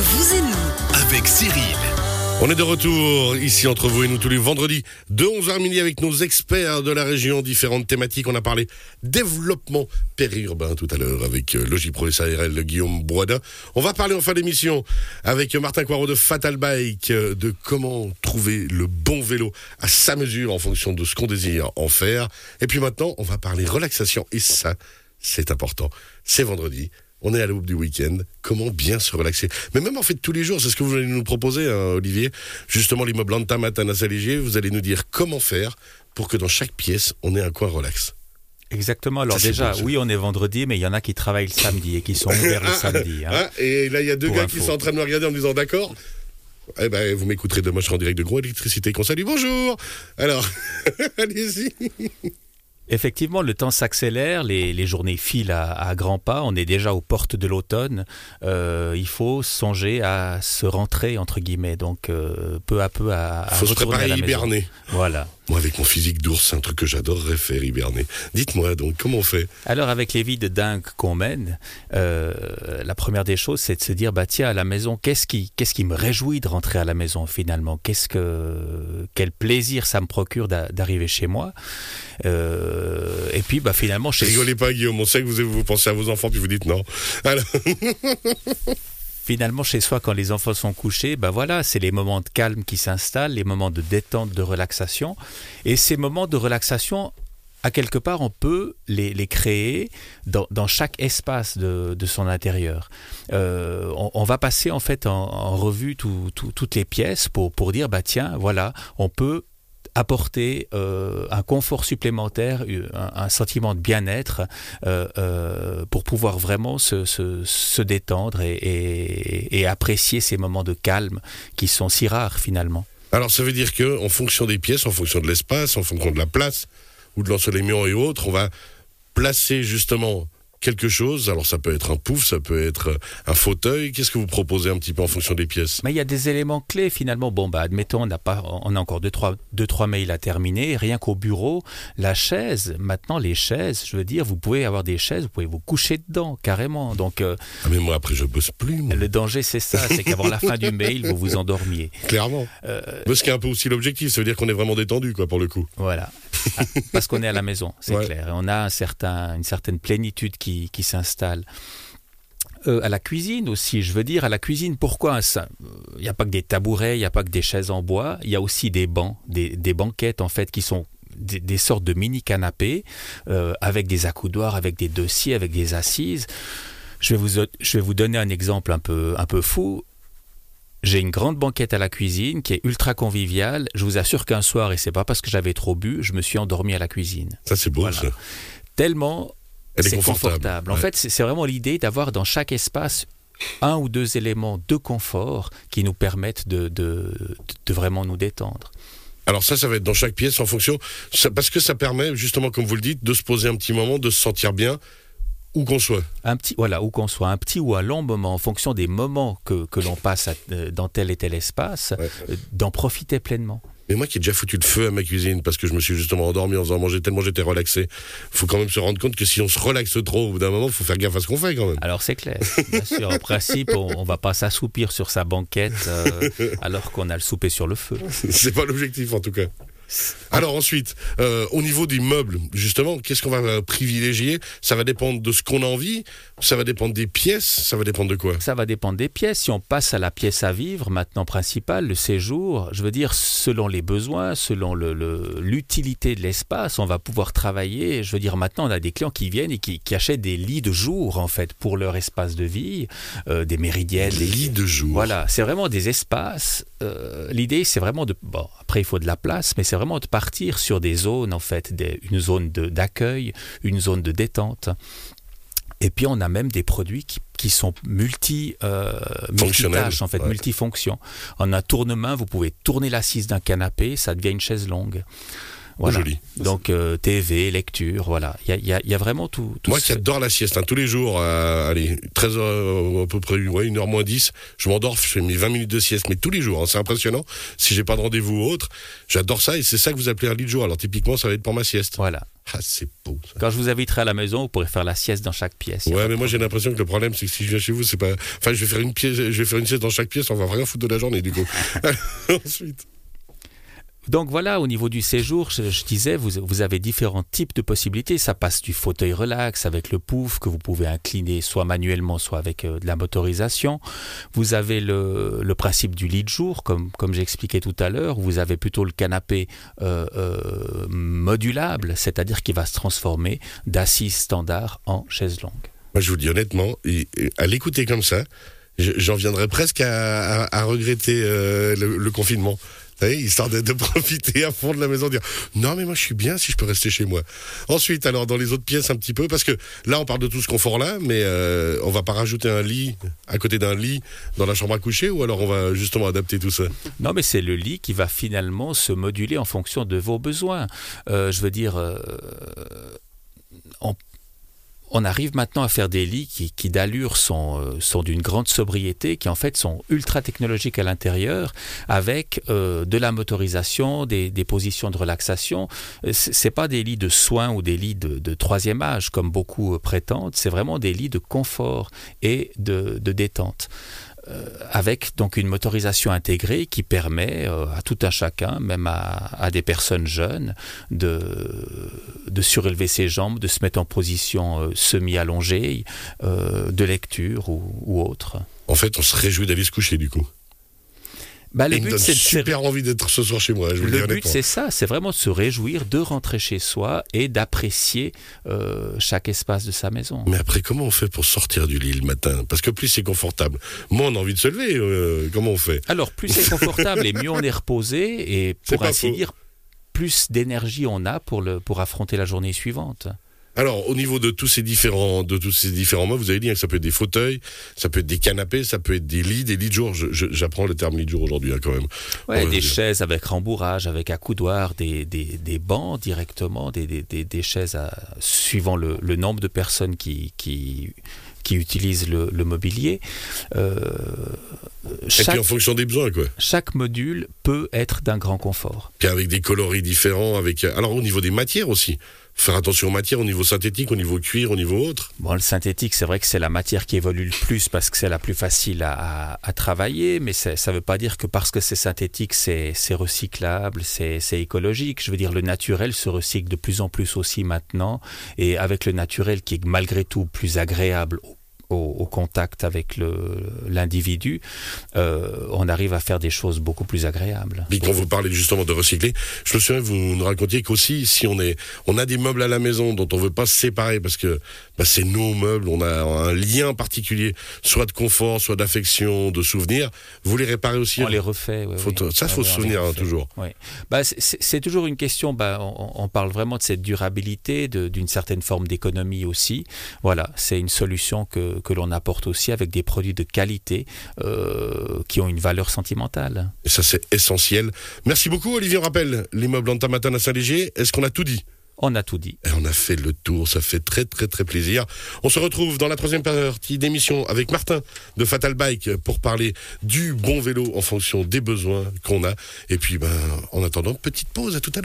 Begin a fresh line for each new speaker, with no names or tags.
vous et nous.
avec Cyril.
On est de retour ici entre vous et nous tous les vendredis de 11h midi avec nos experts de la région, différentes thématiques. On a parlé développement périurbain tout à l'heure avec euh, Logipro SARL Guillaume Broida. On va parler en fin d'émission avec Martin Coirot de Fatal Bike euh, de comment trouver le bon vélo à sa mesure en fonction de ce qu'on désire en faire. Et puis maintenant, on va parler relaxation et ça, c'est important. C'est vendredi. On est à l'aube du week-end. Comment bien se relaxer? Mais même en fait tous les jours, c'est ce que vous allez nous proposer, hein, Olivier. Justement, l'immeuble Antamatan à Saint-Léger, vous allez nous dire comment faire pour que dans chaque pièce, on ait un coin relax.
Exactement. Alors
Ça,
déjà, oui, on est vendredi, mais il y en a qui travaillent le samedi et qui sont ouverts le samedi. hein.
Ah, et là, il y a deux gars
info.
qui sont en train de me regarder en me disant d'accord. Eh ben, vous m'écouterez demain, je serai en direct de Gros Électricité qu'on salue. Bonjour Alors, allez-y.
Effectivement, le temps s'accélère, les, les journées filent à, à grands pas, on est déjà aux portes de l'automne. Euh, il faut songer à se rentrer, entre guillemets, donc euh, peu à peu à,
Il faut se préparer
à
hiberner.
Voilà.
Moi, avec mon physique d'ours, c'est un truc que j'adorerais faire, hiberner. Dites-moi donc, comment on fait?
Alors avec les vies de dingue qu'on mène, euh, la première des choses, c'est de se dire bah tiens à la maison, qu'est-ce qui qu'est-ce qui me réjouit de rentrer à la maison finalement? Qu'est-ce que quel plaisir ça me procure d'a- d'arriver chez moi? Euh, Et puis bah finalement chez
Rigolez pas, Guillaume. On sait que vous, vous pensez à vos enfants, puis vous dites non. Alors,
finalement chez soi quand les enfants sont couchés, bah voilà, c'est les moments de calme qui s'installent, les moments de détente, de relaxation, et ces moments de relaxation. À quelque part, on peut les, créer dans, chaque espace de, son intérieur. Euh, on, va passer en fait en, revue tout- tout- toutes les pièces pour, pour dire bah tiens voilà on peut apporter euh, un confort supplémentaire, un, sentiment de bien-être euh, euh, pour pouvoir vraiment se, se, détendre et, et- et apprécier ces moments de calme qui sont si rares finalement.
alors, ça veut dire que, en fonction des pièces, en fonction de l'espace, en fonction de la place ou de l'ensoleillement et autres, on va placer justement quelque chose. Alors, ça peut être un pouf, ça peut être un fauteuil. Qu'est-ce que vous proposez un petit peu en fonction des pièces?
Mais il y a des éléments clés finalement. Bon, bah, admettons, on n'a pas, on a encore deux trois, deux, trois mails à terminer. Rien qu'au bureau, la chaise. Maintenant, les chaises, je veux dire, vous pouvez avoir des chaises, vous pouvez vous coucher dedans carrément. Donc, euh,
Ah, mais moi, après, je bosse plus, moi.
le danger, c'est ça, c'est qu'avant la fin du mail, vous vous endormiez.
clairement.
Euh,
Mais ce qui est un peu aussi l'objectif, ça veut dire qu'on est vraiment détendu, quoi, pour le coup.
Voilà. Ah, Parce qu'on est à la maison, c'est
Ouais.
clair. Et on a un certain, une certaine plénitude qui, qui s'installe. Euh, à la cuisine aussi, je veux dire, à la cuisine, pourquoi Il n'y a pas que des tabourets, il n'y a pas que des chaises en bois, il y a aussi des bancs, des, des banquettes en fait qui sont des, des sortes de mini canapés euh, avec des accoudoirs, avec des dossiers, avec des assises. Je vais vous, je vais vous donner un exemple un peu, un peu fou. J'ai une grande banquette à la cuisine qui est ultra conviviale. Je vous assure qu'un soir, et c'est pas parce que j'avais trop bu, je me suis endormi à la cuisine.
Ça, c'est beau,
Voilà.
ça.
Tellement
Elle est
c'est
confortable.
confortable. En
Ouais.
fait, c'est c'est vraiment l'idée d'avoir dans chaque espace un ou deux éléments de confort qui nous permettent de, de, de vraiment nous détendre.
Alors ça, ça va être dans chaque pièce en fonction, ça- parce que ça permet justement, comme vous le dites, de se poser un petit moment, de se sentir bien où qu'on soit.
Un petit, voilà, où qu'on soit, un petit ou un long moment, en fonction des moments que, que l'on passe à- euh, dans tel et tel espace,
Ouais.
euh, d'en profiter pleinement.
Mais moi qui ai déjà foutu le feu à ma cuisine parce que je me suis justement endormi en faisant manger tellement j'étais relaxé, faut quand même se rendre compte que si on se relaxe trop au bout d'un moment, faut faire gaffe à ce qu'on fait quand même.
Alors c'est clair, bien sûr, en principe, on ne va pas s'assoupir sur sa banquette euh, alors qu'on a le souper sur le feu.
C'est pas l'objectif en tout cas. Alors ensuite, euh, au niveau des meubles, justement, qu'est-ce qu'on va euh, privilégier? Ça va dépendre de ce qu'on a envie, ça va dépendre des pièces, ça va dépendre de quoi?
Ça va dépendre des pièces. Si on passe à la pièce à vivre, maintenant principale, le séjour, je veux dire, selon les besoins, selon le- le- l'utilité de l'espace, on va pouvoir travailler. Je veux dire, maintenant, on a des clients qui viennent et qui, qui achètent des lits de jour, en fait, pour leur espace de vie, euh, des méridiennes, des
lits de jour.
Voilà, c'est vraiment des espaces. euh, L'idée, c'est vraiment de. Bon, après, il faut de la place, mais c'est vraiment de partir sur des zones, en fait, des- une zone de- d'accueil, une zone de détente. Et puis, on a même des produits qui, qui sont multi, euh, multitâches, en fait,
ouais.
multifonctions. En un tournement, vous pouvez tourner l'assise d'un canapé, ça devient une chaise longue. Voilà.
Joli.
Donc, euh, TV, lecture, voilà. Il y y a- il y a vraiment tout. tout
Moi
ce-
qui adore la sieste, hein, tous les jours, euh, allez, 13 heures, à peu près, ouais, 1h moins 10, je m'endors, je fais mes 20 minutes de sieste, mais tous les jours, hein, c'est impressionnant. Si j'ai pas de rendez-vous ou autre, j'adore ça et c'est ça que vous appelez un lit de jour. Alors typiquement, ça va être pour ma sieste.
Voilà.
Ah, c'est beau. Ça.
Quand je vous inviterai à la maison, vous pourrez faire la sieste dans chaque pièce.
Ouais, mais moi j'ai l'impression que le problème c'est que si je viens chez vous, c'est pas. Enfin, je vais faire une pièce, je vais faire une sieste dans chaque pièce, on va rien foutre de la journée du coup. Ensuite.
Donc voilà, au niveau du séjour, je, disais, vous, avez différents types de possibilités. Ça passe du fauteuil relax avec le pouf que vous pouvez incliner soit manuellement, soit avec euh, de la motorisation. Vous avez le, principe du lit de jour, comme, j'expliquais tout à l'heure. Vous avez plutôt le canapé euh, euh, modulable, c'est-à-dire qui va se transformer d'assise standard en chaise longue.
Moi, je vous dis honnêtement, à l'écouter comme ça, j'en viendrais presque à, regretter le, confinement. Savez, histoire de, de, profiter à fond de la maison, dire non mais moi je suis bien si je peux rester chez moi. Ensuite, alors dans les autres pièces un petit peu, parce que là on parle de tout ce confort là, mais euh, on va pas rajouter un lit à côté d'un lit dans la chambre à coucher, ou alors on va justement adapter tout ça?
Non mais c'est le lit qui va finalement se moduler en fonction de vos besoins. Euh, je veux dire, euh, on arrive maintenant à faire des lits qui, d'allure sont, euh, sont d'une grande sobriété, qui en fait sont ultra technologiques à l'intérieur, avec euh, de la motorisation, des, des, positions de relaxation. C'est pas des lits de soins ou des lits de, troisième âge comme beaucoup prétendent. C'est vraiment des lits de confort et de détente. Euh, avec donc une motorisation intégrée qui permet euh, à tout un chacun, même à, des personnes jeunes, de, surélever ses jambes, de se mettre en position euh, semi-allongée, de lecture ou, ou, autre.
En fait, on se réjouit d'aller se coucher du coup.
Bah, le
Et
but,
me donne
c'est
super envie d'être ce soir chez moi. Je vous
le but, c'est ça, c'est vraiment de se réjouir, de rentrer chez soi et d'apprécier euh, chaque espace de sa maison.
Mais après, comment on fait pour sortir du lit le matin? Parce que plus c'est confortable, moins on a envie de se lever. Euh, comment on fait?
Alors, plus c'est confortable et mieux on est reposé, et pour ainsi faux. dire, plus d'énergie on a pour, le, pour affronter la journée suivante.
Alors, au niveau de tous ces différents, de tous ces différents mots, vous avez dit que ça peut être des fauteuils, ça peut être des canapés, ça peut être des lits, des lits de jour. J'apprends le terme lit de jour aujourd'hui, hein, quand même.
Ouais, des chaises avec rembourrage, avec accoudoir, des, des, des bancs directement, des, des, des chaises à, suivant le, le, nombre de personnes qui, qui, qui utilisent le, le mobilier.
Euh, chaque, Et puis en fonction des besoins, quoi.
Chaque module peut être d'un grand confort.
Puis avec des coloris différents, avec. Alors au niveau des matières aussi faire attention aux matières au niveau synthétique, au niveau cuir, au niveau autre
Bon, le synthétique, c'est vrai que c'est la matière qui évolue le plus parce que c'est la plus facile à, à, à travailler, mais ça ne veut pas dire que parce que c'est synthétique, c'est recyclable, c'est écologique. Je veux dire, le naturel se recycle de plus en plus aussi maintenant, et avec le naturel qui est malgré tout plus agréable au au, au, contact avec l'individu, euh, on arrive à faire des choses beaucoup plus agréables.
Et quand vous parlez justement de recycler, je me souviens vous nous racontiez qu'aussi si on est, on a des meubles à la maison dont on veut pas se séparer parce que bah, c'est nos meubles, on a un lien particulier, soit de confort, soit d'affection, de souvenir. Vous les réparez aussi.
On les refait.
Faut,
oui.
Ça, faut
ouais,
se souvenir hein, toujours.
Bah, c'est toujours une question. Bah, on, on, parle vraiment de cette durabilité, d'une certaine forme d'économie aussi. Voilà, c'est une solution que que l'on apporte aussi avec des produits de qualité euh, qui ont une valeur sentimentale.
Et ça, c'est essentiel. Merci beaucoup, Olivier. On rappelle l'immeuble Antamatane à Saint-Léger. Est-ce qu'on a tout dit?
On a tout dit.
Et on a fait le tour, ça fait très très très plaisir. On se retrouve dans la troisième partie d'émission avec Martin de Fatal Bike pour parler du bon vélo en fonction des besoins qu'on a. Et puis, ben, en attendant, petite pause, à tout à l'heure.